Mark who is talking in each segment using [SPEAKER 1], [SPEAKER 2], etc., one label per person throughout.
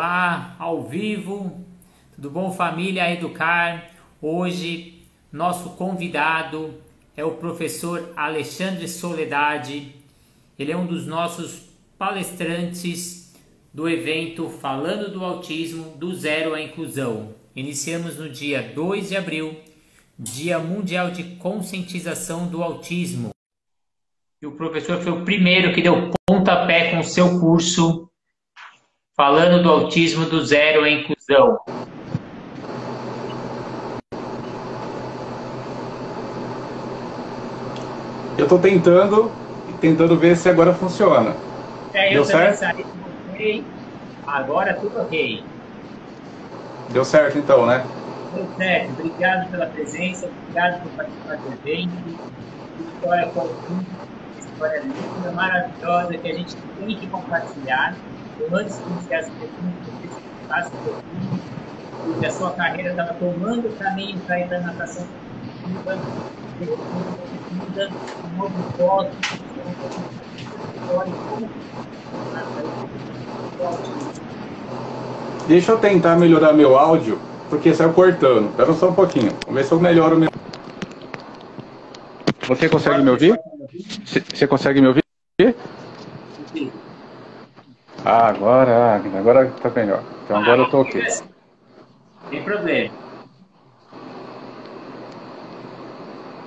[SPEAKER 1] Olá, ao vivo, tudo bom família Educar? Hoje nosso convidado é o professor Alexandre Soledade. Ele é um dos nossos palestrantes do evento Falando do Autismo do Zero à Inclusão. Iniciamos no dia 2 de abril, Dia Mundial de Conscientização do Autismo. E o professor foi o primeiro que deu pontapé com o seu curso falando do autismo do zero à inclusão.
[SPEAKER 2] Eu estou tentando, tentando ver se agora funciona.
[SPEAKER 1] É, eu Deu certo? Saí, agora tudo ok.
[SPEAKER 2] Deu certo então, né?
[SPEAKER 1] Deu certo. Obrigado pela presença, obrigado por participar do evento. História conjunta, história linda, maravilhosa que a gente tem que compartilhar antes de iniciar essa pergunta, faça um pouquinho, porque a sua carreira estava tomando o caminho para ir da natação muda, um novo foco,
[SPEAKER 2] Deixa eu tentar melhorar meu áudio, porque saiu cortando. Espera só um pouquinho. Vamos ver se eu melhoro meu. Você consegue me ouvir? Você consegue me ouvir? Sim. Ah, agora, agora tá melhor. Então ah, agora eu tô ok.
[SPEAKER 1] Sem problema.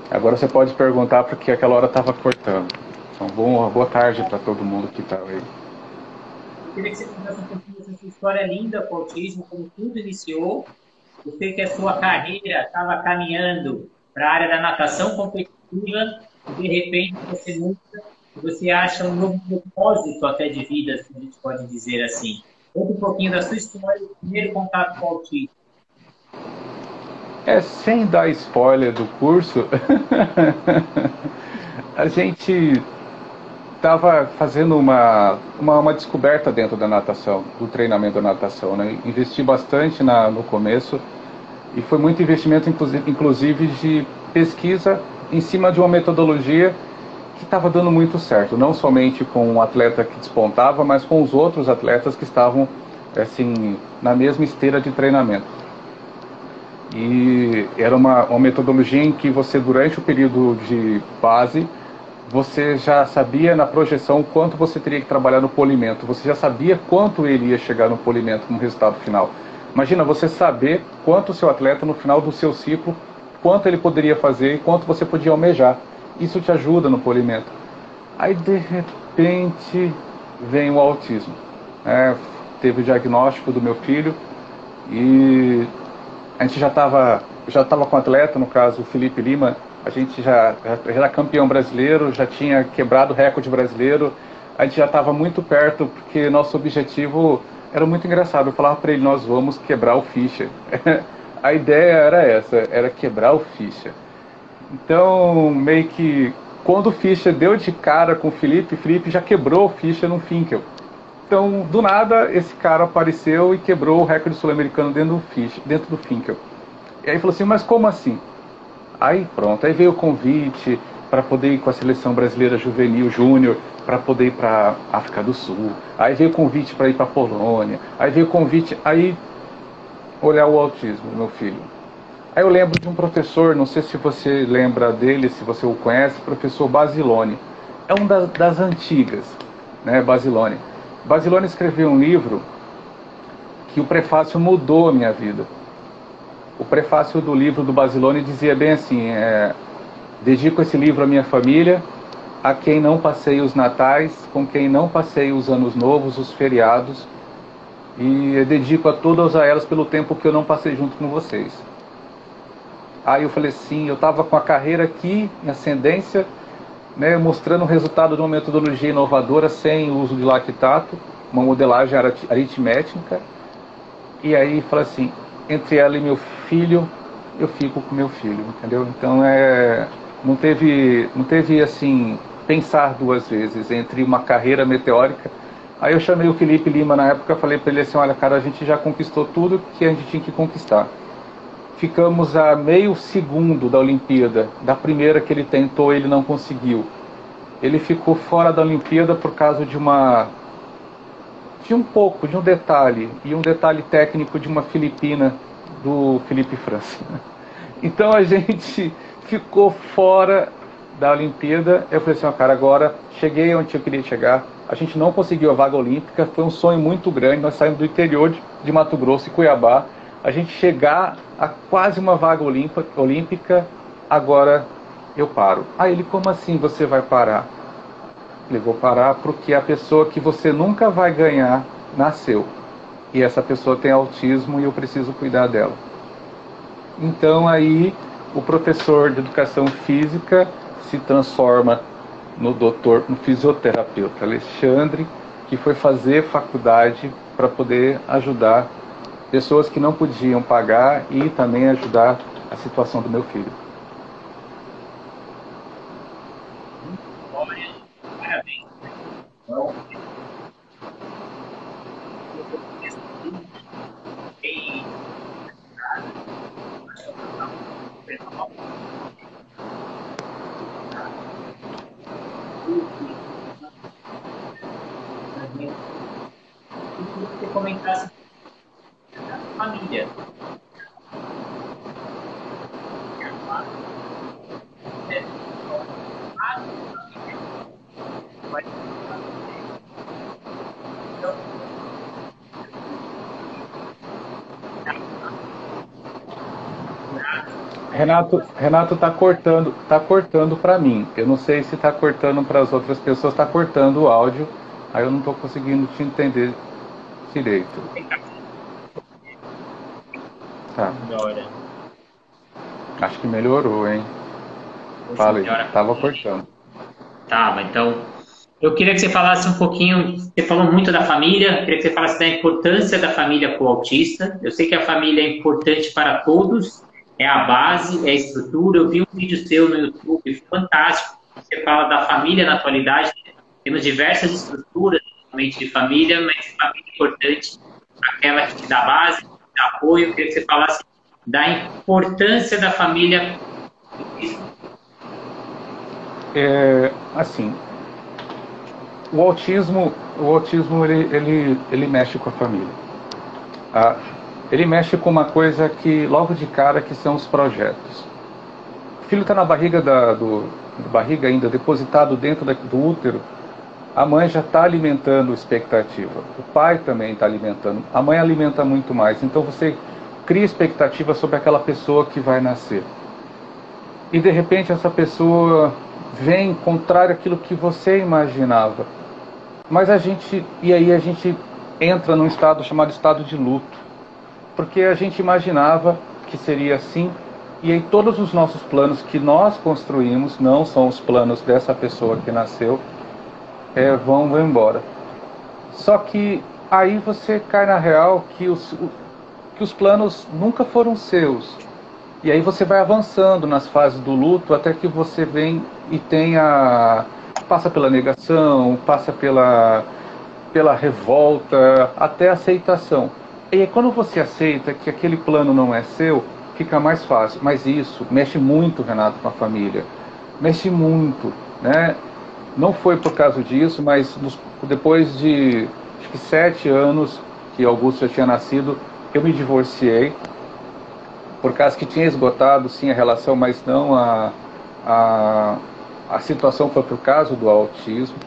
[SPEAKER 2] Agora você pode perguntar porque aquela hora tava cortando. Então, boa, boa tarde para todo mundo que tá aí.
[SPEAKER 1] Eu queria que você contasse um pouquinho dessa sua história linda com o autismo, como tudo iniciou. Eu sei que a sua carreira estava caminhando para a área da natação competitiva e de repente você muda você acha um novo propósito até de vida, se a gente pode dizer assim. Conta um pouquinho da sua história, o primeiro contato com o autismo.
[SPEAKER 2] É, sem dar spoiler do curso, a gente estava fazendo uma, uma, uma, descoberta dentro da natação, do treinamento da natação. Né? Investi bastante na, no começo e foi muito investimento, inclusive, de pesquisa em cima de uma metodologia que estava dando muito certo, não somente com o atleta que despontava, mas com os outros atletas que estavam assim na mesma esteira de treinamento. E era uma, uma metodologia em que você durante o período de base você já sabia na projeção quanto você teria que trabalhar no polimento, você já sabia quanto ele ia chegar no polimento como resultado final. Imagina você saber quanto o seu atleta no final do seu ciclo, quanto ele poderia fazer e quanto você podia almejar isso te ajuda no polimento. Aí de repente vem o autismo. É, teve o diagnóstico do meu filho e a gente já estava já estava com atleta, no caso o Felipe Lima, a gente já, já era campeão brasileiro, já tinha quebrado o recorde brasileiro, a gente já estava muito perto, porque nosso objetivo era muito engraçado. Eu falava para ele: nós vamos quebrar o ficha. a ideia era essa: era quebrar o ficha. Então, meio que quando o Fischer deu de cara com o Felipe, Felipe já quebrou o Fischer no Finkel. Então, do nada, esse cara apareceu e quebrou o recorde sul-americano dentro do dentro do Finkel. E aí falou assim, mas como assim? Aí pronto, aí veio o convite para poder ir com a seleção brasileira juvenil júnior, para poder ir para África do Sul. Aí veio o convite para ir para Polônia. Aí veio o convite, aí olhar o autismo, meu filho. Aí eu lembro de um professor, não sei se você lembra dele, se você o conhece, professor Basilone. É um das, das antigas, né, Basilone. Basilone escreveu um livro que o prefácio mudou a minha vida. O prefácio do livro do Basilone dizia bem assim: é, dedico esse livro à minha família, a quem não passei os natais, com quem não passei os anos novos, os feriados, e dedico a todas elas pelo tempo que eu não passei junto com vocês. Aí eu falei assim, eu estava com a carreira aqui em ascendência, né, mostrando o resultado de uma metodologia inovadora sem uso de lactato, uma modelagem aritmética. E aí falei assim, entre ela e meu filho, eu fico com meu filho, entendeu? Então é, não teve, não teve assim pensar duas vezes entre uma carreira meteórica. Aí eu chamei o Felipe Lima na época, falei para ele assim, olha cara, a gente já conquistou tudo que a gente tinha que conquistar ficamos a meio segundo da Olimpíada, da primeira que ele tentou, ele não conseguiu. Ele ficou fora da Olimpíada por causa de uma de um pouco, de um detalhe, e um detalhe técnico de uma filipina do Felipe França. Então a gente ficou fora da Olimpíada. Eu falei assim, oh, cara, agora cheguei onde eu queria chegar. A gente não conseguiu a vaga olímpica, foi um sonho muito grande. Nós saímos do interior de, de Mato Grosso e Cuiabá. A gente chegar a quase uma vaga olímpica, agora eu paro. Aí ele, como assim você vai parar? Eu vou parar porque a pessoa que você nunca vai ganhar nasceu. E essa pessoa tem autismo e eu preciso cuidar dela. Então aí o professor de educação física se transforma no doutor, no fisioterapeuta Alexandre, que foi fazer faculdade para poder ajudar pessoas que não podiam pagar e também ajudar a situação do meu filho.
[SPEAKER 1] comentasse da família.
[SPEAKER 2] Renato, Renato tá cortando, tá cortando para mim. Eu não sei se tá cortando para as outras pessoas, tá cortando o áudio. Aí eu não tô conseguindo te entender direito. Tá. Acho que melhorou, hein? Fala aí, tava cortando.
[SPEAKER 1] Tava, então. Eu queria que você falasse um pouquinho. Você falou muito da família, queria que você falasse da importância da família com o autista. Eu sei que a família é importante para todos, é a base, é a estrutura. Eu vi um vídeo seu no YouTube fantástico. Você fala da família na atualidade. Temos diversas estruturas, de família, mas família é importante, aquela que te dá base, que te dá apoio. Eu queria que você falasse da importância da família.
[SPEAKER 2] É, assim, o autismo, o autismo ele, ele, ele mexe com a família. Ah, ele mexe com uma coisa que logo de cara que são os projetos. O filho está na barriga da do, barriga ainda depositado dentro da, do útero a mãe já está alimentando expectativa. O pai também está alimentando. A mãe alimenta muito mais. Então você cria expectativa sobre aquela pessoa que vai nascer. E de repente essa pessoa vem contrário àquilo que você imaginava. Mas a gente, e aí a gente entra num estado chamado estado de luto. Porque a gente imaginava que seria assim, e aí todos os nossos planos que nós construímos não são os planos dessa pessoa que nasceu, é, vão, embora. Só que aí você cai na real que os, que os planos nunca foram seus. E aí você vai avançando nas fases do luto até que você vem e tenha passa pela negação, passa pela pela revolta, até aceitação. E quando você aceita que aquele plano não é seu, fica mais fácil. Mas isso mexe muito, Renato, com a família. Mexe muito, né? Não foi por causa disso, mas nos, depois de acho que sete anos que Augusto já tinha nascido, eu me divorciei. Por causa que tinha esgotado sim a relação, mas não a, a, a situação foi por causa do autismo.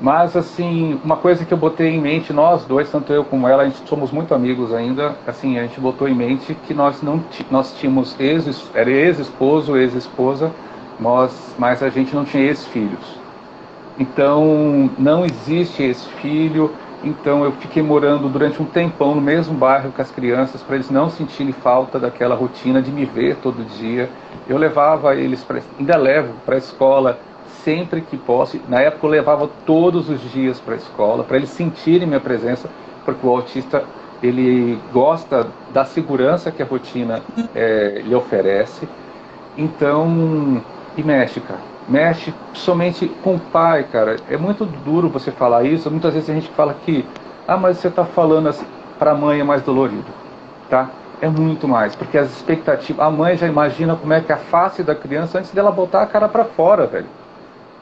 [SPEAKER 2] Mas, assim, uma coisa que eu botei em mente, nós dois, tanto eu como ela, a gente somos muito amigos ainda, assim, a gente botou em mente que nós não nós tínhamos ex, era ex-esposo, ex-esposa, nós, mas a gente não tinha ex-filhos. Então, não existe esse filho. Então, eu fiquei morando durante um tempão no mesmo bairro com as crianças, para eles não sentirem falta daquela rotina de me ver todo dia. Eu levava eles, pra, ainda levo para a escola sempre que posso. Na época, eu levava todos os dias para a escola, para eles sentirem minha presença, porque o autista ele gosta da segurança que a rotina é, lhe oferece. Então, e cara mexe somente com o pai, cara. É muito duro você falar isso. Muitas vezes a gente fala que, ah, mas você está falando assim, para a mãe é mais dolorido, tá? É muito mais, porque as expectativas, a mãe já imagina como é que é a face da criança antes dela botar a cara para fora, velho.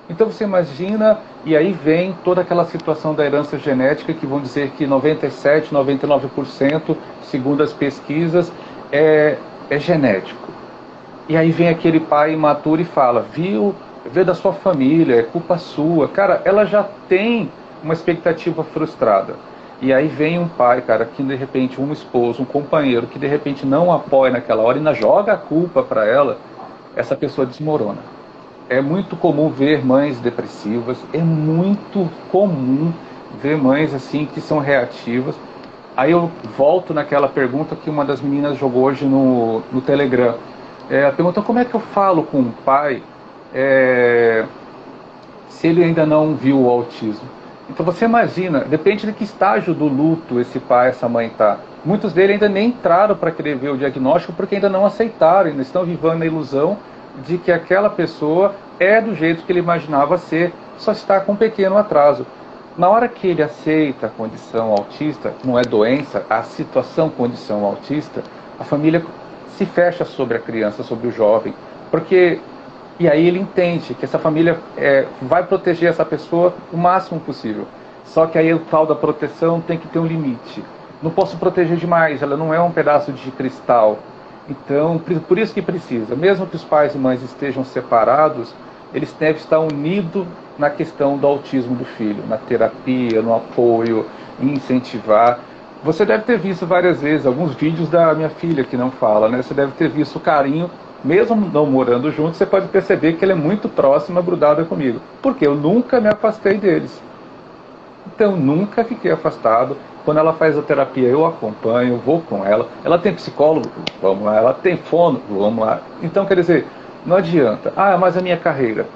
[SPEAKER 2] Então você imagina, e aí vem toda aquela situação da herança genética que vão dizer que 97, 99%, segundo as pesquisas, é, é genético. E aí vem aquele pai imaturo e fala, viu, veio da sua família, é culpa sua. Cara, ela já tem uma expectativa frustrada. E aí vem um pai, cara, que de repente um esposo, um companheiro que de repente não apoia naquela hora e ainda joga a culpa para ela, essa pessoa desmorona. É muito comum ver mães depressivas, é muito comum ver mães assim que são reativas. Aí eu volto naquela pergunta que uma das meninas jogou hoje no, no Telegram. É, pergunta como é que eu falo com um pai é, se ele ainda não viu o autismo. Então você imagina, depende de que estágio do luto esse pai, essa mãe está. Muitos deles ainda nem entraram para querer ver o diagnóstico porque ainda não aceitaram, ainda estão vivendo a ilusão de que aquela pessoa é do jeito que ele imaginava ser, só está com um pequeno atraso. Na hora que ele aceita a condição autista, não é doença, a situação condição autista, a família se fecha sobre a criança, sobre o jovem, porque e aí ele entende que essa família é, vai proteger essa pessoa o máximo possível. Só que aí o tal da proteção tem que ter um limite. Não posso proteger demais, ela não é um pedaço de cristal. Então, por isso que precisa, mesmo que os pais e mães estejam separados, eles devem estar unidos na questão do autismo do filho, na terapia, no apoio, em incentivar. Você deve ter visto várias vezes alguns vídeos da minha filha que não fala, né? Você deve ter visto o carinho mesmo não morando juntos, você pode perceber que ele é muito próxima, grudada comigo. Porque eu nunca me afastei deles. Então, nunca fiquei afastado. Quando ela faz a terapia, eu acompanho, vou com ela. Ela tem psicólogo? Vamos lá. Ela tem fono? Vamos lá. Então, quer dizer, não adianta. Ah, mas a minha carreira.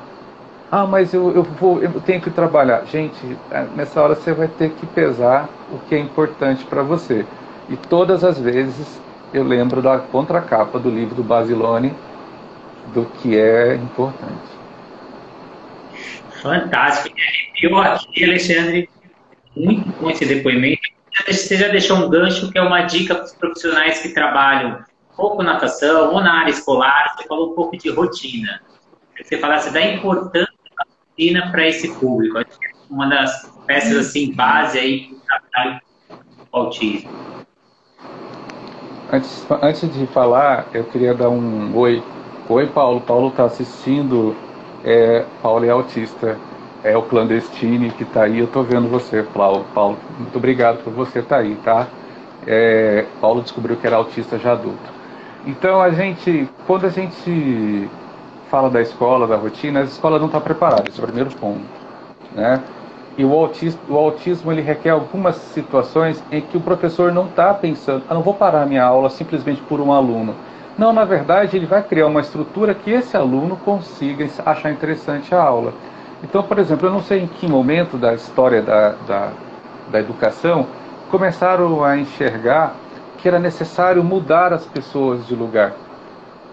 [SPEAKER 2] Ah, mas eu, eu, vou, eu tenho que trabalhar. Gente, é, nessa hora você vai ter que pesar o que é importante para você. E todas as vezes eu lembro da contracapa do livro do Basilone, do que é importante.
[SPEAKER 1] Fantástico. Eu aqui, Alexandre, muito bom esse depoimento. Você já deixou um gancho que é uma dica para os profissionais que trabalham pouco natação ou na área escolar. Você falou um pouco de rotina. Você falasse da importância da rotina para esse público. Acho que é uma das peças assim base aí para o autismo.
[SPEAKER 2] Antes, antes de falar, eu queria dar um oi. Oi, Paulo. Paulo está assistindo. É, Paulo é autista. É o clandestine que está aí. Eu estou vendo você, Paulo. Paulo, muito obrigado por você estar tá aí, tá? É, Paulo descobriu que era autista já adulto. Então, a gente, quando a gente fala da escola, da rotina, a escola não está preparada. Esse é o primeiro ponto, né? E o autismo, o autismo ele requer algumas situações em que o professor não está pensando, ah, não vou parar minha aula simplesmente por um aluno. Não, na verdade, ele vai criar uma estrutura que esse aluno consiga achar interessante a aula. Então, por exemplo, eu não sei em que momento da história da, da, da educação começaram a enxergar que era necessário mudar as pessoas de lugar.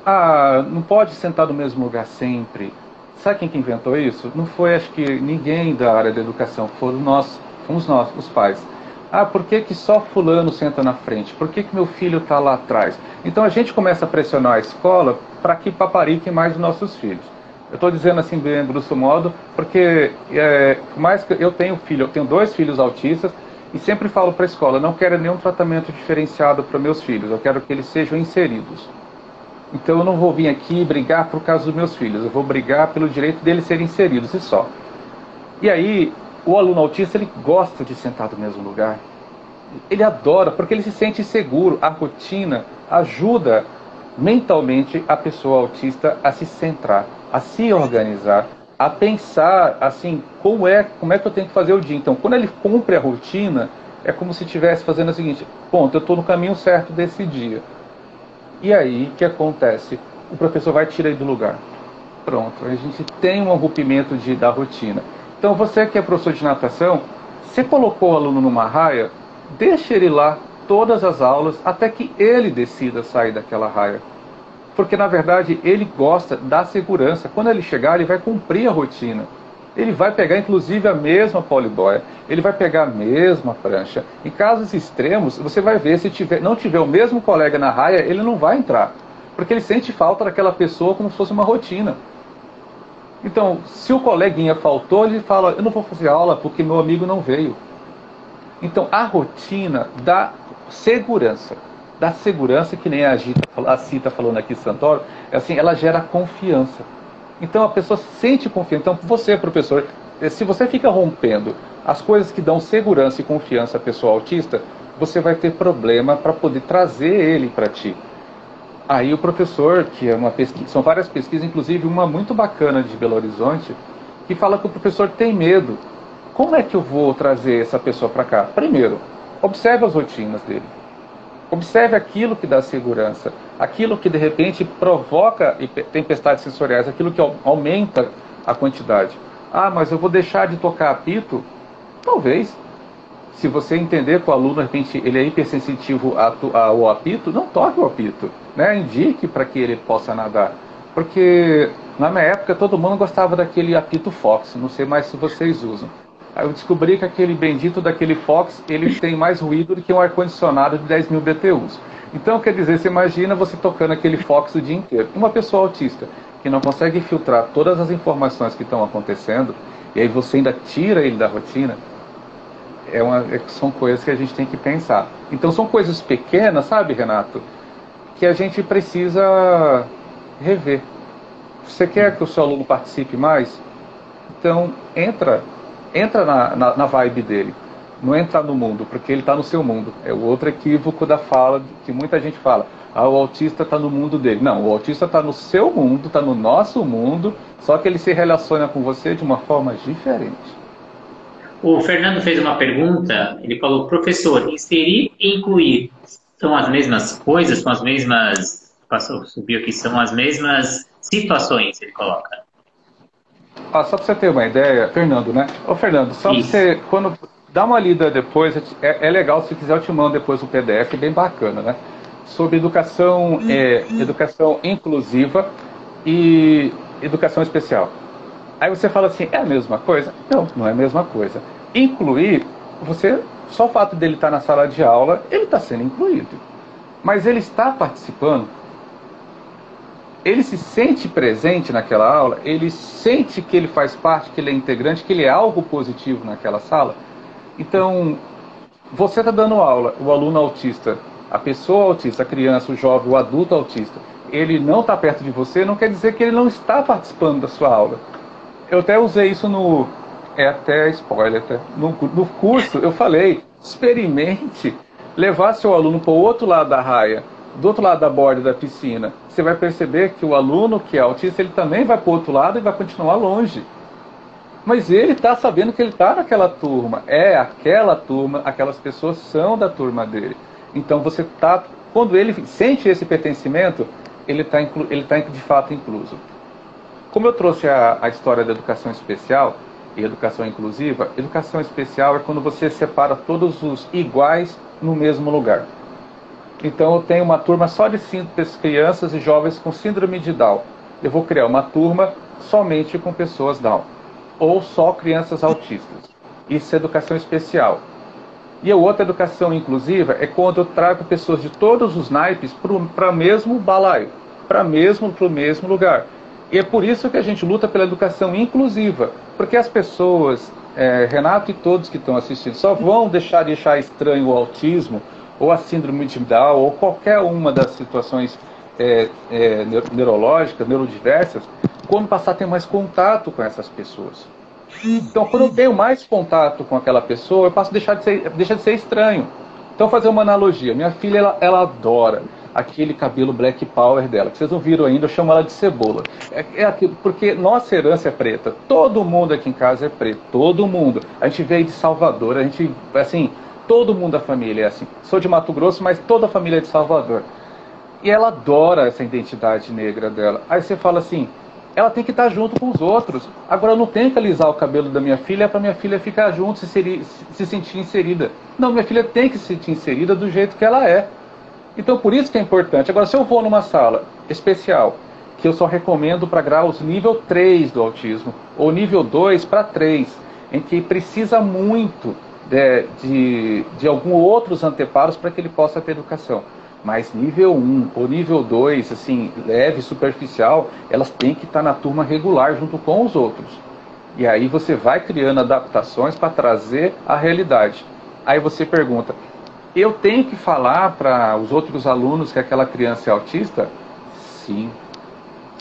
[SPEAKER 2] Ah, não pode sentar no mesmo lugar sempre. Sabe quem que inventou isso? Não foi, acho que, ninguém da área da educação, foram nós, fomos nós, os pais. Ah, por que, que só fulano senta na frente? Por que, que meu filho está lá atrás? Então a gente começa a pressionar a escola para que papariquem mais os nossos filhos. Eu estou dizendo assim bem grosso modo, porque é, mais que eu tenho filho, eu tenho dois filhos autistas e sempre falo para a escola, não quero nenhum tratamento diferenciado para meus filhos, eu quero que eles sejam inseridos. Então eu não vou vir aqui brigar por causa dos meus filhos, eu vou brigar pelo direito deles serem inseridos e só. E aí, o aluno autista ele gosta de sentar no mesmo lugar. Ele adora, porque ele se sente seguro. A rotina ajuda mentalmente a pessoa autista a se centrar, a se organizar, a pensar assim, como é, como é que eu tenho que fazer o dia. Então, quando ele cumpre a rotina, é como se estivesse fazendo o seguinte: ponto, eu estou no caminho certo desse dia. E aí, o que acontece? O professor vai tirar ele do lugar. Pronto, a gente tem um rompimento de, da rotina. Então, você que é professor de natação, você colocou o aluno numa raia, deixa ele lá todas as aulas até que ele decida sair daquela raia. Porque, na verdade, ele gosta da segurança. Quando ele chegar, ele vai cumprir a rotina ele vai pegar inclusive a mesma poliboia, ele vai pegar a mesma prancha. Em casos extremos, você vai ver se tiver, não tiver o mesmo colega na raia, ele não vai entrar, porque ele sente falta daquela pessoa como se fosse uma rotina. Então, se o coleguinha faltou, ele fala: Eu não vou fazer aula porque meu amigo não veio. Então, a rotina dá segurança. Dá segurança, que nem a Cita falando aqui, Santoro, é assim, ela gera confiança. Então, a pessoa sente confiança. Então, você, professor, se você fica rompendo as coisas que dão segurança e confiança à pessoa autista, você vai ter problema para poder trazer ele para ti. Aí o professor, que é uma pesquisa, são várias pesquisas, inclusive uma muito bacana de Belo Horizonte, que fala que o professor tem medo. Como é que eu vou trazer essa pessoa para cá? Primeiro, observe as rotinas dele. Observe aquilo que dá segurança, aquilo que de repente provoca tempestades sensoriais, aquilo que aumenta a quantidade. Ah, mas eu vou deixar de tocar apito? Talvez se você entender que o aluno, de repente, ele é hipersensitivo ao apito, não toque o apito, né? indique para que ele possa nadar. Porque na minha época todo mundo gostava daquele apito Fox, não sei mais se vocês usam. Aí eu descobri que aquele bendito daquele Fox, ele tem mais ruído do que um ar-condicionado de 10 mil BTUs. Então, quer dizer, você imagina você tocando aquele Fox o dia inteiro. Uma pessoa autista que não consegue filtrar todas as informações que estão acontecendo, e aí você ainda tira ele da rotina, é uma, é, são coisas que a gente tem que pensar. Então são coisas pequenas, sabe, Renato, que a gente precisa rever. Você quer que o seu aluno participe mais? Então entra, entra na, na, na vibe dele. Não entra no mundo, porque ele está no seu mundo. É o outro equívoco da fala que muita gente fala. Ah, o autista está no mundo dele. Não, o autista está no seu mundo, está no nosso mundo, só que ele se relaciona com você de uma forma diferente.
[SPEAKER 1] O Fernando fez uma pergunta, ele falou, professor, inserir e incluir são as mesmas coisas, são as mesmas, passou, subiu aqui, são as mesmas situações, ele coloca.
[SPEAKER 2] Ah, só para você ter uma ideia, Fernando, né? Ô Fernando, só para você, quando dá uma lida depois, é, é, legal, se quiser eu te mando depois o PDF, bem bacana, né? Sobre educação, é, educação inclusiva e educação especial. Aí você fala assim, é a mesma coisa? Não, não é a mesma coisa. Incluir, você, só o fato dele estar na sala de aula, ele está sendo incluído. Mas ele está participando, ele se sente presente naquela aula, ele sente que ele faz parte, que ele é integrante, que ele é algo positivo naquela sala. Então, você está dando aula, o aluno autista, a pessoa autista, a criança, o jovem, o adulto autista, ele não está perto de você, não quer dizer que ele não está participando da sua aula eu até usei isso no. É até spoiler, até. No, no curso eu falei, experimente levar seu aluno para o outro lado da raia, do outro lado da borda da piscina. Você vai perceber que o aluno que é autista, ele também vai para o outro lado e vai continuar longe. Mas ele está sabendo que ele está naquela turma. É aquela turma, aquelas pessoas são da turma dele. Então você está. Quando ele sente esse pertencimento, ele está ele tá de fato incluso. Como eu trouxe a, a história da educação especial e educação inclusiva, educação especial é quando você separa todos os iguais no mesmo lugar. Então eu tenho uma turma só de crianças e jovens com síndrome de Down. Eu vou criar uma turma somente com pessoas Down. Ou só crianças autistas. Isso é educação especial. E a outra educação inclusiva é quando eu trago pessoas de todos os naipes para o mesmo balaio, para mesmo para o mesmo lugar. E é por isso que a gente luta pela educação inclusiva, porque as pessoas, é, Renato e todos que estão assistindo, só vão deixar de achar estranho o autismo, ou a síndrome de Down, ou qualquer uma das situações é, é, neurológicas, neurodiversas, quando passar a ter mais contato com essas pessoas. Então, quando eu tenho mais contato com aquela pessoa, eu passo a deixar de ser, deixa de ser estranho. Então, fazer uma analogia. Minha filha, ela, ela adora aquele cabelo black power dela, que vocês não viram ainda, eu chamo ela de cebola. É, é aquilo, porque nossa herança é preta. Todo mundo aqui em casa é preto, todo mundo. A gente veio de Salvador, a gente, assim, todo mundo da família é assim. Sou de Mato Grosso, mas toda a família é de Salvador. E ela adora essa identidade negra dela. Aí você fala assim, ela tem que estar junto com os outros. Agora eu não tenho que alisar o cabelo da minha filha para minha filha ficar junto, se, se, se sentir inserida. Não, minha filha tem que se sentir inserida do jeito que ela é. Então, por isso que é importante. Agora, se eu vou numa sala especial, que eu só recomendo para graus nível 3 do autismo, ou nível 2 para 3, em que precisa muito de, de, de alguns outros anteparos para que ele possa ter educação. Mas nível 1 ou nível 2, assim, leve, superficial, elas têm que estar na turma regular junto com os outros. E aí você vai criando adaptações para trazer a realidade. Aí você pergunta: eu tenho que falar para os outros alunos que aquela criança é autista? Sim.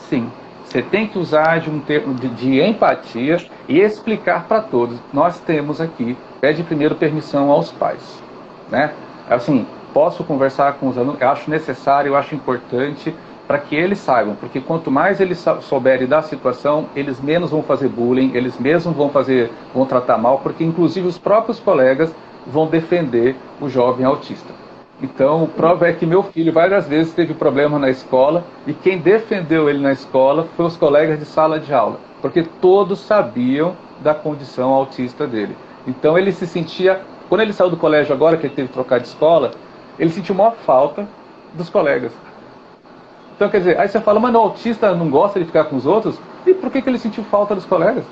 [SPEAKER 2] Sim. Você tem que usar de um termo de, de empatia e explicar para todos. Nós temos aqui, pede primeiro permissão aos pais, né? Assim, posso conversar com os alunos, eu acho necessário, eu acho importante para que eles saibam, porque quanto mais eles souberem da situação, eles menos vão fazer bullying, eles mesmos vão fazer, vão tratar mal, porque inclusive os próprios colegas vão defender o jovem autista. Então, prova é que meu filho várias vezes teve problema na escola e quem defendeu ele na escola foi os colegas de sala de aula, porque todos sabiam da condição autista dele. Então, ele se sentia, quando ele saiu do colégio agora, que ele teve que trocar de escola, ele sentiu maior falta dos colegas. Então, quer dizer, aí você fala, mas o autista não gosta de ficar com os outros? E por que, que ele sentiu falta dos colegas?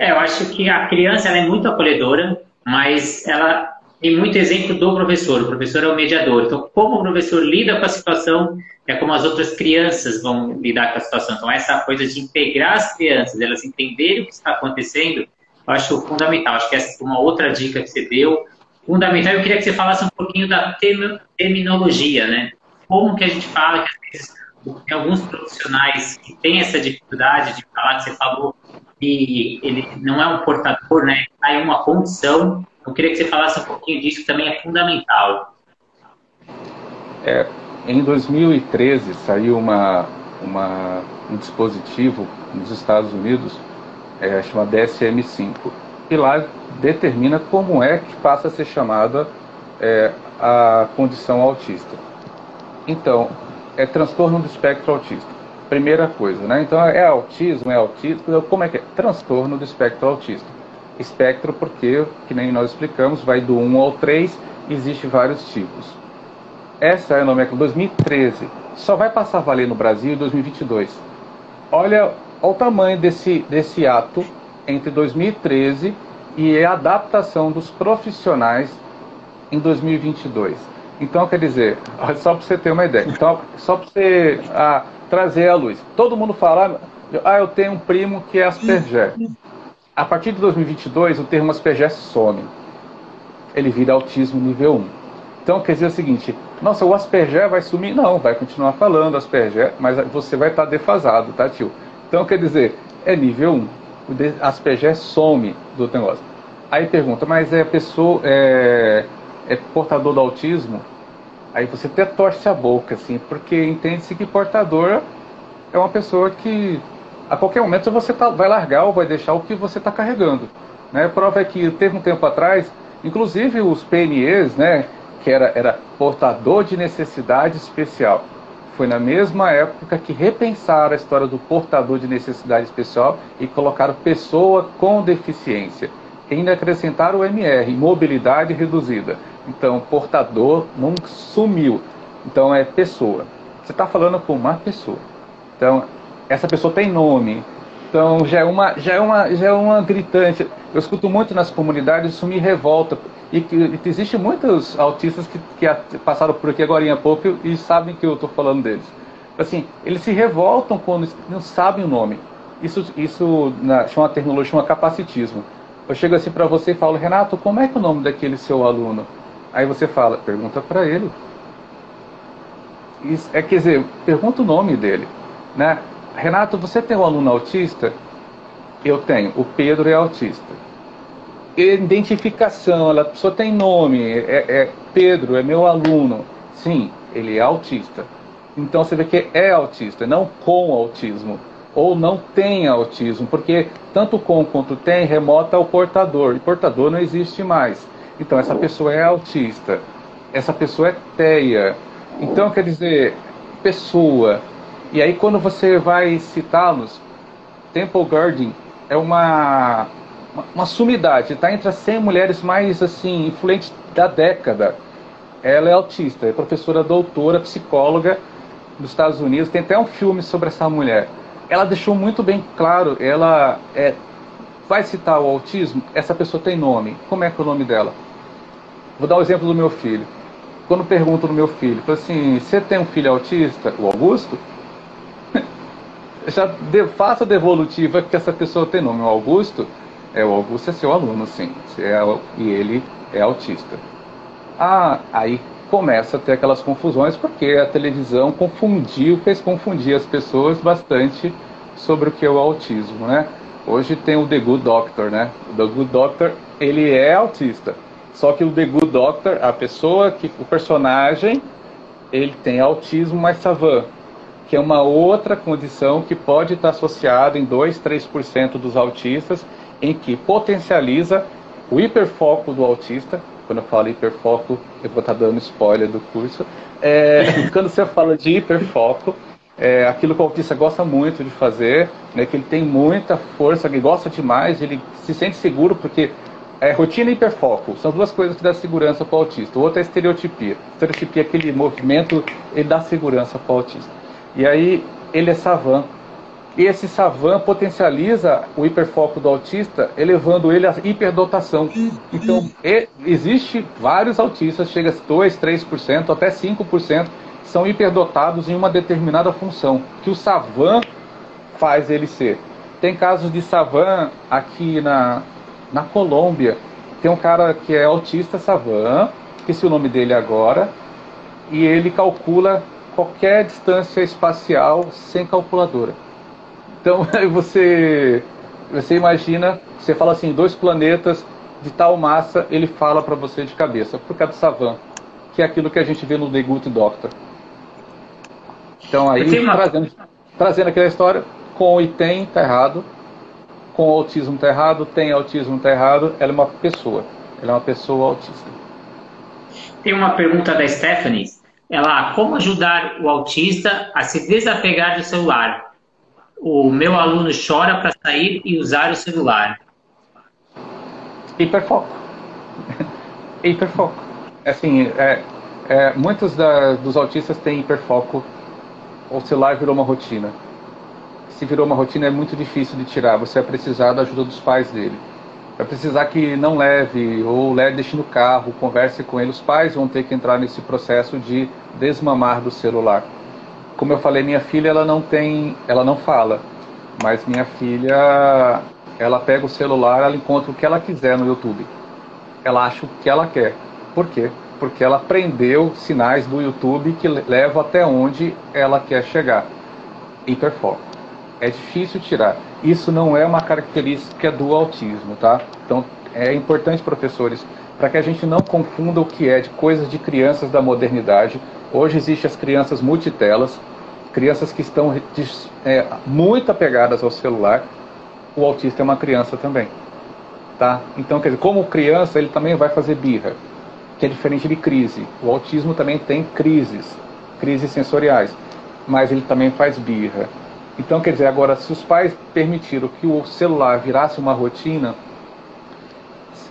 [SPEAKER 1] É, eu acho que a criança é muito acolhedora, mas ela tem muito exemplo do professor. O professor é o mediador. Então, como o professor lida com a situação, é como as outras crianças vão lidar com a situação. Então, essa coisa de integrar as crianças, elas entenderem o que está acontecendo, eu acho fundamental. Acho que essa foi uma outra dica que você deu. Fundamental, eu queria que você falasse um pouquinho da terminologia, né? Como que a gente fala que às vezes tem alguns profissionais que têm essa dificuldade de falar que você falou que ele não é um portador, né? Está em uma condição eu queria que você falasse um pouquinho disso, que também é fundamental.
[SPEAKER 2] É, em 2013 saiu uma, uma, um dispositivo nos Estados Unidos é, chamado DSM-5 e lá determina como é que passa a ser chamada é, a condição autista. Então, é transtorno do espectro autista. Primeira coisa, né? Então, é autismo, é autismo, como é que é? Transtorno do espectro autista espectro porque, que nem nós explicamos, vai do 1 ao 3, existe vários tipos. Essa é a nomenclatura 2013. Só vai passar a valer no Brasil em 2022. Olha, olha o tamanho desse, desse ato entre 2013 e a adaptação dos profissionais em 2022. Então, quer dizer, só para você ter uma ideia, então, só para você ah, trazer à luz. Todo mundo fala, ah, eu tenho um primo que é Asperger a partir de 2022, o termo Asperger some. Ele vira autismo nível 1. Então, quer dizer o seguinte: nossa, o Asperger vai sumir? Não, vai continuar falando Asperger, mas você vai estar defasado, tá, tio? Então, quer dizer, é nível 1. O Asperger some do negócio. Aí pergunta, mas é pessoa, é, é portador do autismo? Aí você até torce a boca, assim, porque entende-se que portador é uma pessoa que a qualquer momento você tá, vai largar ou vai deixar o que você está carregando. Né? Prova é que teve um tempo atrás, inclusive os PNEs, né, que era, era portador de necessidade especial. Foi na mesma época que repensaram a história do portador de necessidade especial e colocaram pessoa com deficiência. E ainda acrescentaram o MR, mobilidade reduzida. Então, portador não sumiu. Então, é pessoa. Você está falando com uma pessoa. Então, essa pessoa tem nome. Então já é uma, já é uma, já é uma gritante. Eu escuto muito nas comunidades, isso me revolta. E que existe muitos autistas que, que passaram por aqui agora há pouco e sabem que eu estou falando deles. Assim, eles se revoltam quando não sabem o nome. Isso, isso na, chama terminologia, chama capacitismo. Eu chego assim para você e falo, Renato, como é que é o nome daquele seu aluno? Aí você fala, pergunta para ele. Isso, é quer dizer, pergunta o nome dele, né? Renato, você tem um aluno autista? Eu tenho. O Pedro é autista. Identificação, ela só tem nome. É, é Pedro, é meu aluno. Sim, ele é autista. Então você vê que é autista, não com autismo. Ou não tem autismo, porque tanto com quanto tem remota ao portador. E portador não existe mais. Então essa pessoa é autista. Essa pessoa é TEA. Então quer dizer, pessoa e aí quando você vai citá-los, Temple Garden é uma, uma, sumidade, está entre as 100 mulheres mais assim influentes da década. Ela é autista, é professora doutora, psicóloga dos Estados Unidos, tem até um filme sobre essa mulher. Ela deixou muito bem claro, ela é, vai citar o autismo, essa pessoa tem nome. Como é que é o nome dela? Vou dar o um exemplo do meu filho. quando pergunto no meu filho, assim, você tem um filho autista, o Augusto? Já de, faça a devolutiva que essa pessoa tem nome, o Augusto, é o Augusto é seu aluno, sim, é, e ele é autista. Ah, aí começa a ter aquelas confusões porque a televisão confundiu, fez confundir as pessoas bastante sobre o que é o autismo, né? Hoje tem o The Good Doctor, né? O The Good Doctor, ele é autista. Só que o The Good Doctor, a pessoa que o personagem, ele tem autismo mais savan, que é uma outra condição que pode estar associada em 2, 3% dos autistas, em que potencializa o hiperfoco do autista, quando eu falo hiperfoco, eu vou estar dando spoiler do curso. É, quando você fala de hiperfoco, é aquilo que o autista gosta muito de fazer, né, que ele tem muita força, ele gosta demais, ele se sente seguro porque é, rotina e hiperfoco são duas coisas que dão segurança para o autista. O outro é estereotipia. Estereotipia é aquele movimento, ele dá segurança para o autista. E aí ele é savan, e esse savan potencializa o hiperfoco do autista, elevando ele à hiperdotação. Então, existe vários autistas, chega a 2, 3%, até 5%, são hiperdotados em uma determinada função, que o savan faz ele ser. Tem casos de savan aqui na, na Colômbia. Tem um cara que é autista savan, esqueci o nome dele agora, e ele calcula qualquer distância espacial sem calculadora. Então você você imagina, você fala assim, dois planetas de tal massa, ele fala para você de cabeça, por causa do Savan, que é aquilo que a gente vê no The Good Doctor. Então aí, uma... trazendo, trazendo aquela história, com e tem, tá errado, com autismo tá errado, tem autismo tá errado, ela é uma pessoa, ela é uma pessoa autista.
[SPEAKER 1] Tem uma pergunta da Stephanie, ela, como ajudar o autista a se desapegar do celular? o meu aluno chora para sair e usar o celular?
[SPEAKER 2] Hiperfoco. hiperfoco. Assim, é, é, muitos da, dos autistas têm hiperfoco. O celular virou uma rotina. Se virou uma rotina, é muito difícil de tirar. Você vai precisar da ajuda dos pais dele. Vai precisar que não leve ou leve, deixe no carro, converse com ele. Os pais vão ter que entrar nesse processo de desmamar do celular como eu falei, minha filha ela não tem, ela não fala, mas minha filha ela pega o celular, ela encontra o que ela quiser no YouTube. Ela acha o que ela quer. Por quê? Porque ela aprendeu sinais do YouTube que levam até onde ela quer chegar. Hiperfoco. É difícil tirar. Isso não é uma característica do autismo, tá? Então é importante, professores, para que a gente não confunda o que é de coisas de crianças da modernidade Hoje existem as crianças multitelas, crianças que estão é, muito apegadas ao celular. O autista é uma criança também. Tá? Então, quer dizer, como criança, ele também vai fazer birra, que é diferente de crise. O autismo também tem crises, crises sensoriais, mas ele também faz birra. Então, quer dizer, agora, se os pais permitiram que o celular virasse uma rotina,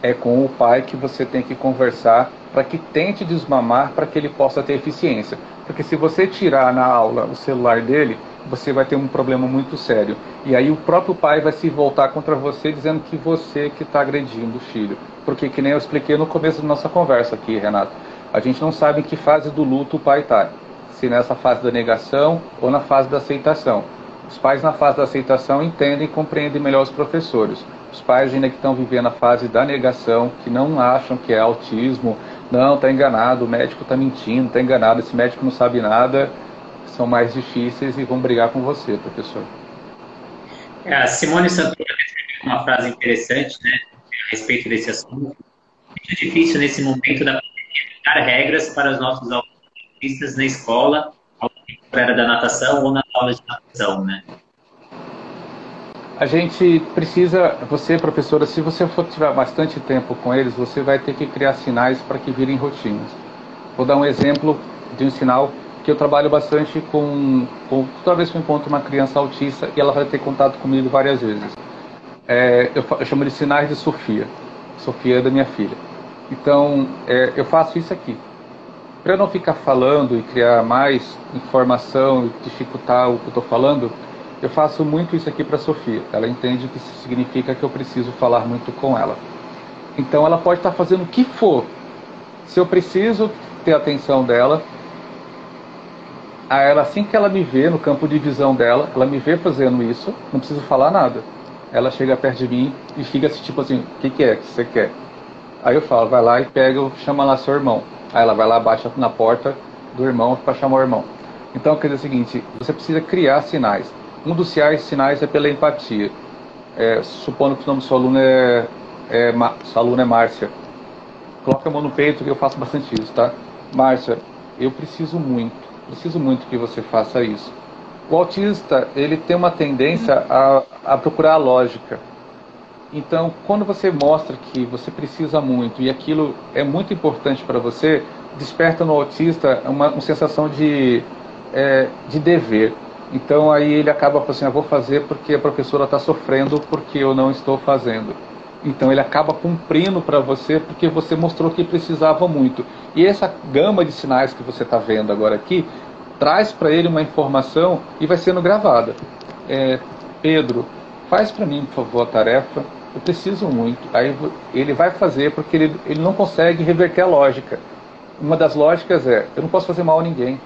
[SPEAKER 2] é com o pai que você tem que conversar para que tente desmamar para que ele possa ter eficiência. Porque se você tirar na aula o celular dele, você vai ter um problema muito sério. E aí o próprio pai vai se voltar contra você dizendo que você que está agredindo o filho. Porque que nem eu expliquei no começo da nossa conversa aqui, Renato, a gente não sabe em que fase do luto o pai está. Se nessa fase da negação ou na fase da aceitação. Os pais na fase da aceitação entendem e compreendem melhor os professores. Os pais ainda que estão vivendo a fase da negação, que não acham que é autismo, não, está enganado, o médico está mentindo, está enganado, esse médico não sabe nada, são mais difíceis e vão brigar com você, professor.
[SPEAKER 1] É, a Simone Santana uma frase interessante, né, a respeito desse assunto. É difícil nesse momento da dar regras para os nossos autistas na escola, era da natação ou na aula de natação, né?
[SPEAKER 2] a gente precisa, você professora, se você for tiver bastante tempo com eles, você vai ter que criar sinais para que virem rotinas. Vou dar um exemplo de um sinal que eu trabalho bastante com, com toda vez que eu encontro uma criança autista e ela vai ter contato comigo várias vezes. É, eu, eu, chamo de sinais de Sofia. Sofia é da minha filha. Então, é, eu faço isso aqui. Para não ficar falando e criar mais informação e dificultar o que eu estou falando, eu faço muito isso aqui para a Sofia. Ela entende que isso significa que eu preciso falar muito com ela. Então ela pode estar tá fazendo o que for. Se eu preciso ter a atenção dela. Aí ela, assim que ela me vê no campo de visão dela, ela me vê fazendo isso, não preciso falar nada. Ela chega perto de mim e fica assim, tipo assim, o que, que é que você quer? Aí eu falo, vai lá e pega, chama lá seu irmão. Aí ela vai lá, baixa na porta do irmão para chamar o irmão. Então, quer dizer o seguinte, você precisa criar sinais. Um dos sinais é pela empatia. É, supondo que o nome do seu aluno é, é, sua aluna é Márcia. Coloca a mão no peito que eu faço bastante isso, tá? Márcia, eu preciso muito, preciso muito que você faça isso. O autista, ele tem uma tendência a, a procurar a lógica. Então, quando você mostra que você precisa muito e aquilo é muito importante para você, desperta no autista uma, uma sensação de, é, de dever. Então, aí ele acaba falando assim: ah, vou fazer porque a professora está sofrendo porque eu não estou fazendo. Então, ele acaba cumprindo para você porque você mostrou que precisava muito. E essa gama de sinais que você está vendo agora aqui traz para ele uma informação e vai sendo gravada. É, Pedro, faz para mim, por favor, a tarefa eu preciso muito. Aí ele vai fazer porque ele, ele não consegue reverter a lógica. Uma das lógicas é: eu não posso fazer mal a ninguém,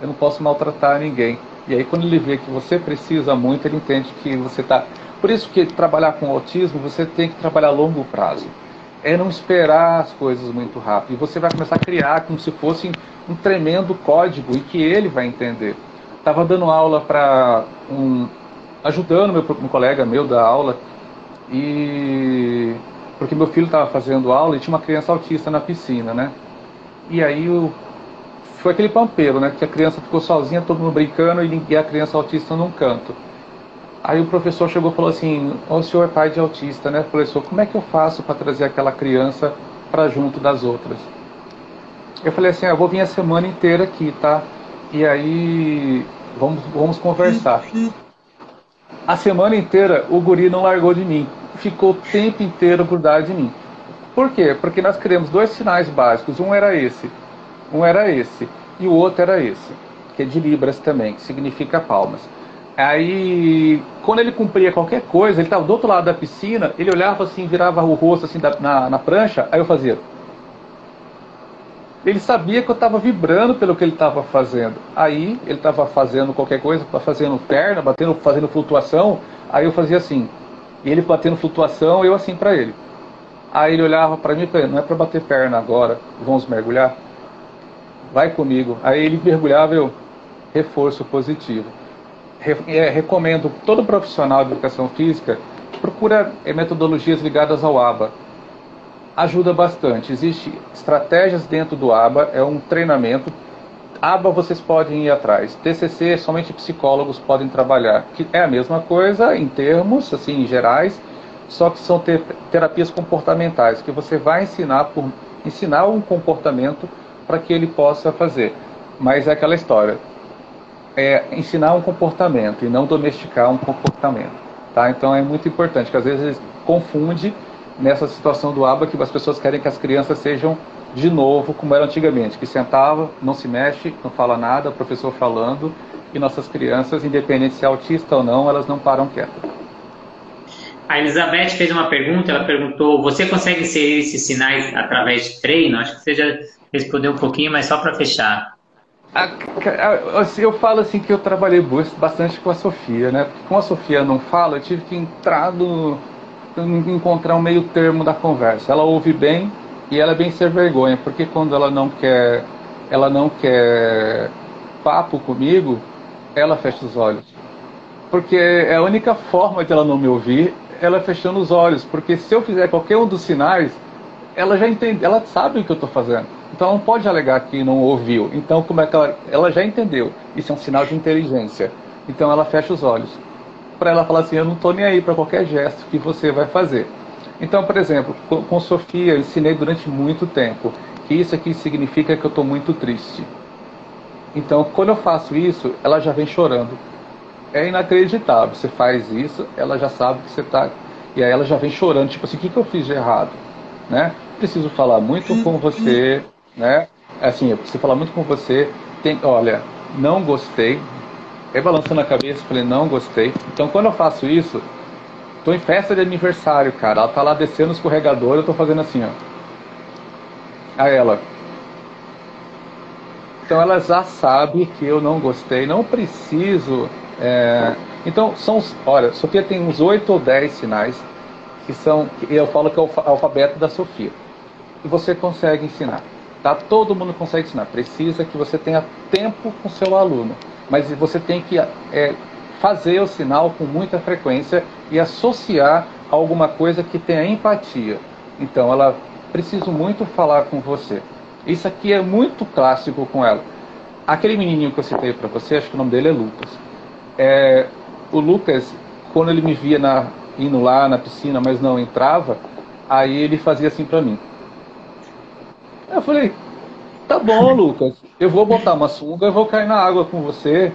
[SPEAKER 2] eu não posso maltratar ninguém. E aí, quando ele vê que você precisa muito, ele entende que você está. Por isso que trabalhar com autismo, você tem que trabalhar a longo prazo. É não esperar as coisas muito rápido. E você vai começar a criar como se fosse um tremendo código e que ele vai entender. Estava dando aula para um. Ajudando meu, um colega meu da aula e porque meu filho estava fazendo aula e tinha uma criança autista na piscina, né? E aí o... foi aquele pampeiro, né? Que a criança ficou sozinha, todo mundo brincando e a criança autista num canto. Aí o professor chegou e falou assim: O senhor é pai de autista, né? Professor, como é que eu faço para trazer aquela criança para junto das outras? Eu falei assim: ah, Eu vou vir a semana inteira aqui, tá? E aí vamos, vamos conversar. A semana inteira o guri não largou de mim ficou o tempo inteiro grudado em mim. Por quê? Porque nós criamos dois sinais básicos. Um era esse, um era esse, e o outro era esse, que é de Libras também, que significa palmas. Aí, quando ele cumpria qualquer coisa, ele estava do outro lado da piscina, ele olhava assim, virava o rosto assim da, na, na prancha, aí eu fazia. Ele sabia que eu estava vibrando pelo que ele estava fazendo. Aí, ele estava fazendo qualquer coisa, fazendo perna, batendo, fazendo flutuação, aí eu fazia assim. E ele batendo flutuação, eu assim para ele. Aí ele olhava para mim e falou, não é para bater perna agora, vamos mergulhar? Vai comigo. Aí ele mergulhava, eu, reforço positivo. Re, é, recomendo todo profissional de educação física procura é, metodologias ligadas ao ABA. Ajuda bastante. Existem estratégias dentro do ABA, é um treinamento ABA vocês podem ir atrás. TCC somente psicólogos podem trabalhar, que é a mesma coisa em termos assim gerais, só que são ter, terapias comportamentais que você vai ensinar por ensinar um comportamento para que ele possa fazer. Mas é aquela história, é ensinar um comportamento e não domesticar um comportamento, tá? Então é muito importante que às vezes confunde nessa situação do ABA que as pessoas querem que as crianças sejam de novo como era antigamente, que sentava, não se mexe, não fala nada, o professor falando, e nossas crianças, independente se é autista ou não, elas não param quietas.
[SPEAKER 1] A Elizabeth fez uma pergunta, ela perguntou, você consegue inserir esses sinais através de treino? Acho que você já respondeu um pouquinho, mas só para fechar.
[SPEAKER 2] Eu falo assim que eu trabalhei bastante com a Sofia, né? Porque como a Sofia não fala, eu tive que entrar no, encontrar um meio termo da conversa. Ela ouve bem, e ela é bem ser vergonha, porque quando ela não quer, ela não quer papo comigo, ela fecha os olhos. Porque é a única forma de ela não me ouvir, ela fechando os olhos, porque se eu fizer qualquer um dos sinais, ela já entende, ela sabe o que eu estou fazendo. Então ela não pode alegar que não ouviu. Então como é que ela, ela já entendeu? Isso é um sinal de inteligência. Então ela fecha os olhos para ela falar assim, eu não estou nem aí para qualquer gesto que você vai fazer. Então, por exemplo, com Sofia eu ensinei durante muito tempo que isso aqui significa que eu estou muito triste. Então, quando eu faço isso, ela já vem chorando. É inacreditável. Você faz isso, ela já sabe que você está. E aí ela já vem chorando, tipo assim, o que, que eu fiz de errado? Né? Preciso falar muito com você, né? Assim, eu preciso falar muito com você. Tem, olha, não gostei. É balançando a cabeça, falei, não gostei. Então, quando eu faço isso, Tô em festa de aniversário, cara. Ela tá lá descendo o escorregador, eu tô fazendo assim, ó. A ela. Então ela já sabe que eu não gostei, não preciso. É... Então são, olha, Sofia tem uns oito ou dez sinais que são, eu falo que é o alfabeto da Sofia. E você consegue ensinar. Tá? Todo mundo consegue ensinar. Precisa que você tenha tempo com seu aluno. Mas você tem que é, fazer o sinal com muita frequência e associar a alguma coisa que tenha empatia. Então, ela precisa muito falar com você. Isso aqui é muito clássico com ela. Aquele menininho que eu citei para você, acho que o nome dele é Lucas. É, o Lucas, quando ele me via na, indo lá na piscina, mas não entrava, aí ele fazia assim para mim. Eu falei, tá bom, Lucas, eu vou botar uma sunga, eu vou cair na água com você,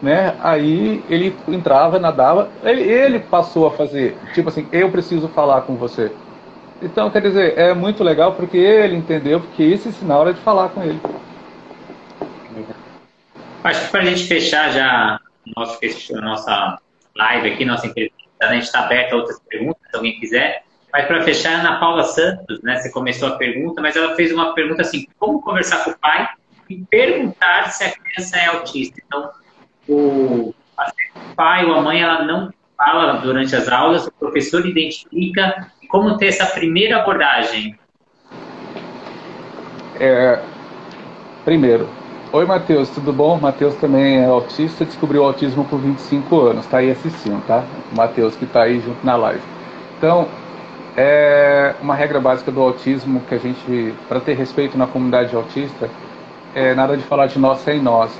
[SPEAKER 2] né? Aí ele entrava, nadava, ele, ele passou a fazer, tipo assim, eu preciso falar com você. Então, quer dizer, é muito legal porque ele entendeu, porque esse sinal era de falar com ele.
[SPEAKER 1] Acho que para a gente fechar já nosso, nossa live aqui, nossa entrevista, a gente está aberto a outras perguntas, se alguém quiser. Mas para fechar, Ana Paula Santos, né? Você começou a pergunta, mas ela fez uma pergunta assim: como conversar com o pai e perguntar se a criança é autista? Então, o, o pai ou a mãe ela não fala durante as aulas, o professor identifica como ter essa primeira abordagem.
[SPEAKER 2] É, primeiro, oi Matheus, tudo bom? Matheus também é autista, descobriu o autismo com 25 anos, está aí assistindo, tá? Matheus que está aí junto na live. Então, é uma regra básica do autismo que a gente, para ter respeito na comunidade autista, é nada de falar de nós sem nós.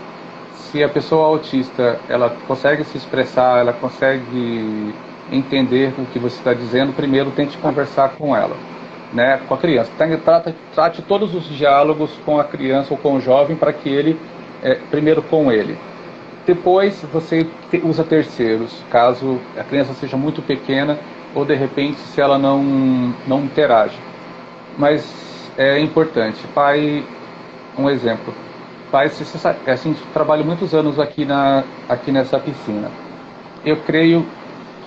[SPEAKER 2] Se a pessoa autista ela consegue se expressar, ela consegue entender o que você está dizendo, primeiro tente conversar com ela, né, com a criança. Trate, trate todos os diálogos com a criança ou com o jovem para que ele, é, primeiro com ele. Depois você usa terceiros, caso a criança seja muito pequena ou de repente se ela não, não interage. Mas é importante. Pai, um exemplo. Pai, você, assim, trabalho muitos anos aqui, na, aqui nessa piscina. Eu creio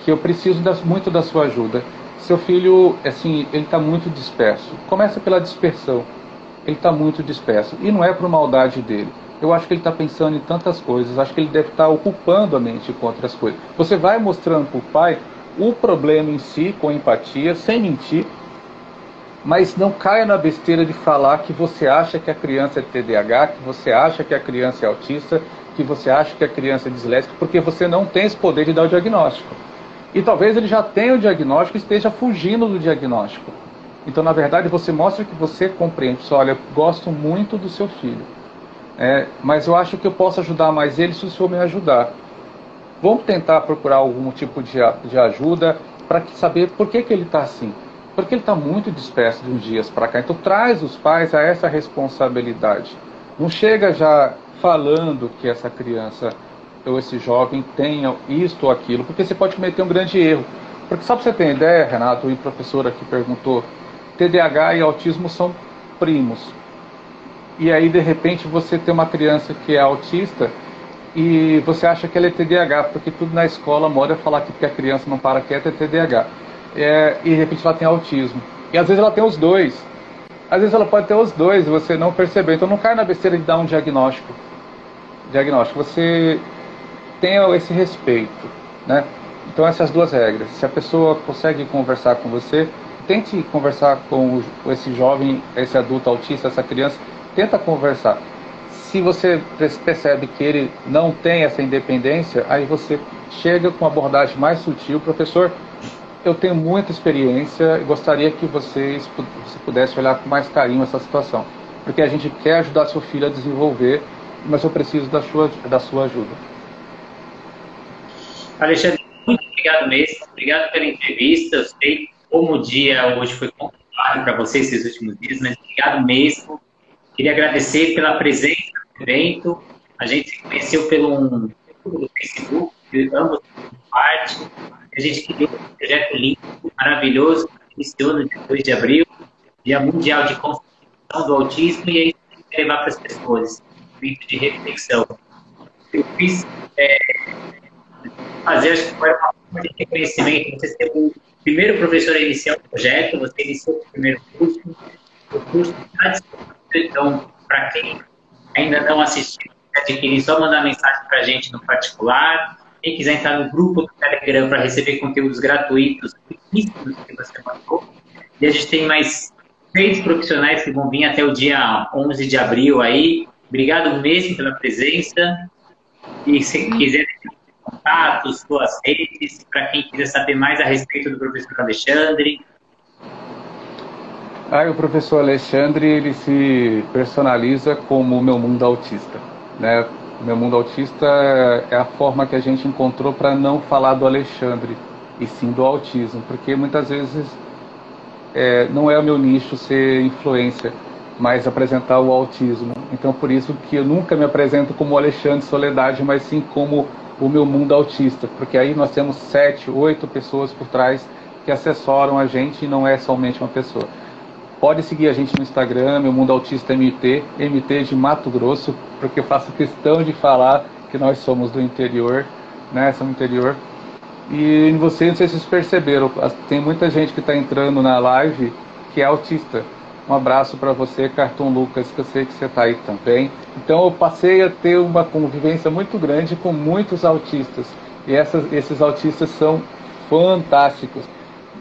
[SPEAKER 2] que eu preciso das, muito da sua ajuda. Seu filho, assim, ele está muito disperso. Começa pela dispersão. Ele está muito disperso. E não é por maldade dele. Eu acho que ele está pensando em tantas coisas. Acho que ele deve estar tá ocupando a mente com outras coisas. Você vai mostrando para o pai o problema em si, com empatia, sem mentir, mas não caia na besteira de falar que você acha que a criança é TDAH, que você acha que a criança é autista, que você acha que a criança é disléxica, porque você não tem esse poder de dar o diagnóstico. E talvez ele já tenha o diagnóstico e esteja fugindo do diagnóstico. Então, na verdade, você mostra que você compreende. Só, olha, gosto muito do seu filho, é, mas eu acho que eu posso ajudar mais ele se o senhor me ajudar. Vamos tentar procurar algum tipo de, de ajuda para saber por que, que ele está assim. Porque ele está muito disperso de uns dias para cá. Então traz os pais a essa responsabilidade. Não chega já falando que essa criança ou esse jovem tenha isto ou aquilo, porque você pode cometer um grande erro. Porque só para você ter ideia, Renato, e o professor aqui perguntou, TDAH e autismo são primos. E aí, de repente, você tem uma criança que é autista e você acha que ela é TDAH, porque tudo na escola moda falar que porque a criança não para quieta é TDAH. É, e de repente ela tem autismo. E às vezes ela tem os dois. Às vezes ela pode ter os dois e você não percebeu. Então não cai na besteira de dar um diagnóstico. Diagnóstico. Você tenha esse respeito. Né? Então essas duas regras. Se a pessoa consegue conversar com você, tente conversar com esse jovem, esse adulto autista, essa criança, tenta conversar se você percebe que ele não tem essa independência, aí você chega com uma abordagem mais sutil, professor. Eu tenho muita experiência e gostaria que vocês você pudesse olhar com mais carinho essa situação, porque a gente quer ajudar seu filho a desenvolver, mas eu preciso da sua da sua ajuda.
[SPEAKER 1] Alexandre, muito obrigado mesmo, obrigado pela entrevista. Eu sei como o dia hoje foi complicado para vocês esses últimos dias, mas obrigado mesmo. Queria agradecer pela presença evento. A gente se conheceu pelo um do Facebook, ambos parte. A gente criou um projeto lindo, maravilhoso, que iniciou no dia 2 de abril, Dia Mundial de Conscientização do Autismo, e aí quer levar para as pessoas, momento de reflexão. Eu fiz é, fazer, acho que foi uma forma de reconhecimento. Você ser o primeiro professor a iniciar o projeto, você iniciou o primeiro curso, o curso está disponível, então, para quem ainda não assistiu, adquirir, só mandar mensagem para a gente no particular. Quem quiser entrar no grupo do Telegram para receber conteúdos gratuitos, que você mandou. E a gente tem mais três profissionais que vão vir até o dia 11 de abril aí. Obrigado mesmo pela presença. E se quiser contatos, suas redes, para quem quiser saber mais a respeito do professor Alexandre.
[SPEAKER 2] Ah, o professor Alexandre ele se personaliza como o meu mundo autista, né? O meu mundo autista é a forma que a gente encontrou para não falar do Alexandre e sim do autismo, porque muitas vezes é, não é o meu nicho ser influência, mas apresentar o autismo. Então por isso que eu nunca me apresento como Alexandre Soledade, mas sim como o meu mundo autista, porque aí nós temos sete, oito pessoas por trás que assessoram a gente e não é somente uma pessoa. Pode seguir a gente no Instagram, meu Mundo Autista MT, MT de Mato Grosso, porque eu faço questão de falar que nós somos do interior, né? Somos interior. E em você, não sei se vocês perceberam, tem muita gente que está entrando na live que é autista. Um abraço para você, Cartoon Lucas, que eu sei que você está aí também. Então eu passei a ter uma convivência muito grande com muitos autistas. E essas, esses autistas são fantásticos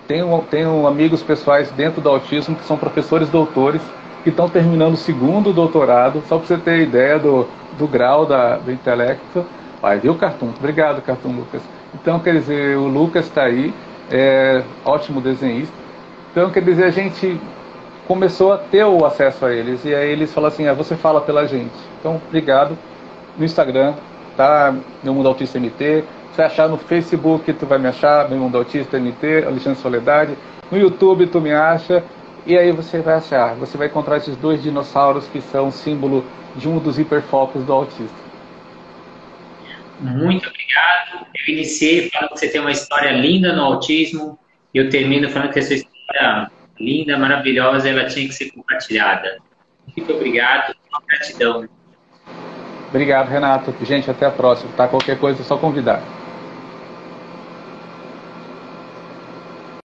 [SPEAKER 2] tenho, tenho amigos pessoais dentro do autismo que são professores doutores que estão terminando o segundo doutorado, só para você ter ideia do, do grau da, do intelecto. Vai, viu, Cartoon? Obrigado, Cartoon Lucas. Então, quer dizer, o Lucas está aí, é ótimo desenhista. Então, quer dizer, a gente começou a ter o acesso a eles. E aí eles falam assim, ah, você fala pela gente. Então, obrigado. No Instagram, tá? Meu Mundo Autista MT. Se achar no Facebook, tu vai me achar, Meu Mundo Autista MT, Alexandre Soledade. No YouTube, tu me acha. E aí você vai achar, você vai encontrar esses dois dinossauros que são símbolo de um dos hiperfocos do autista.
[SPEAKER 1] Muito obrigado. Eu iniciei falando que você tem uma história linda no autismo e eu termino falando que essa história linda, maravilhosa, ela tinha que ser compartilhada. Muito obrigado, gratidão.
[SPEAKER 2] Obrigado, Renato. Gente, até a próxima. Tá? Qualquer coisa é só convidar.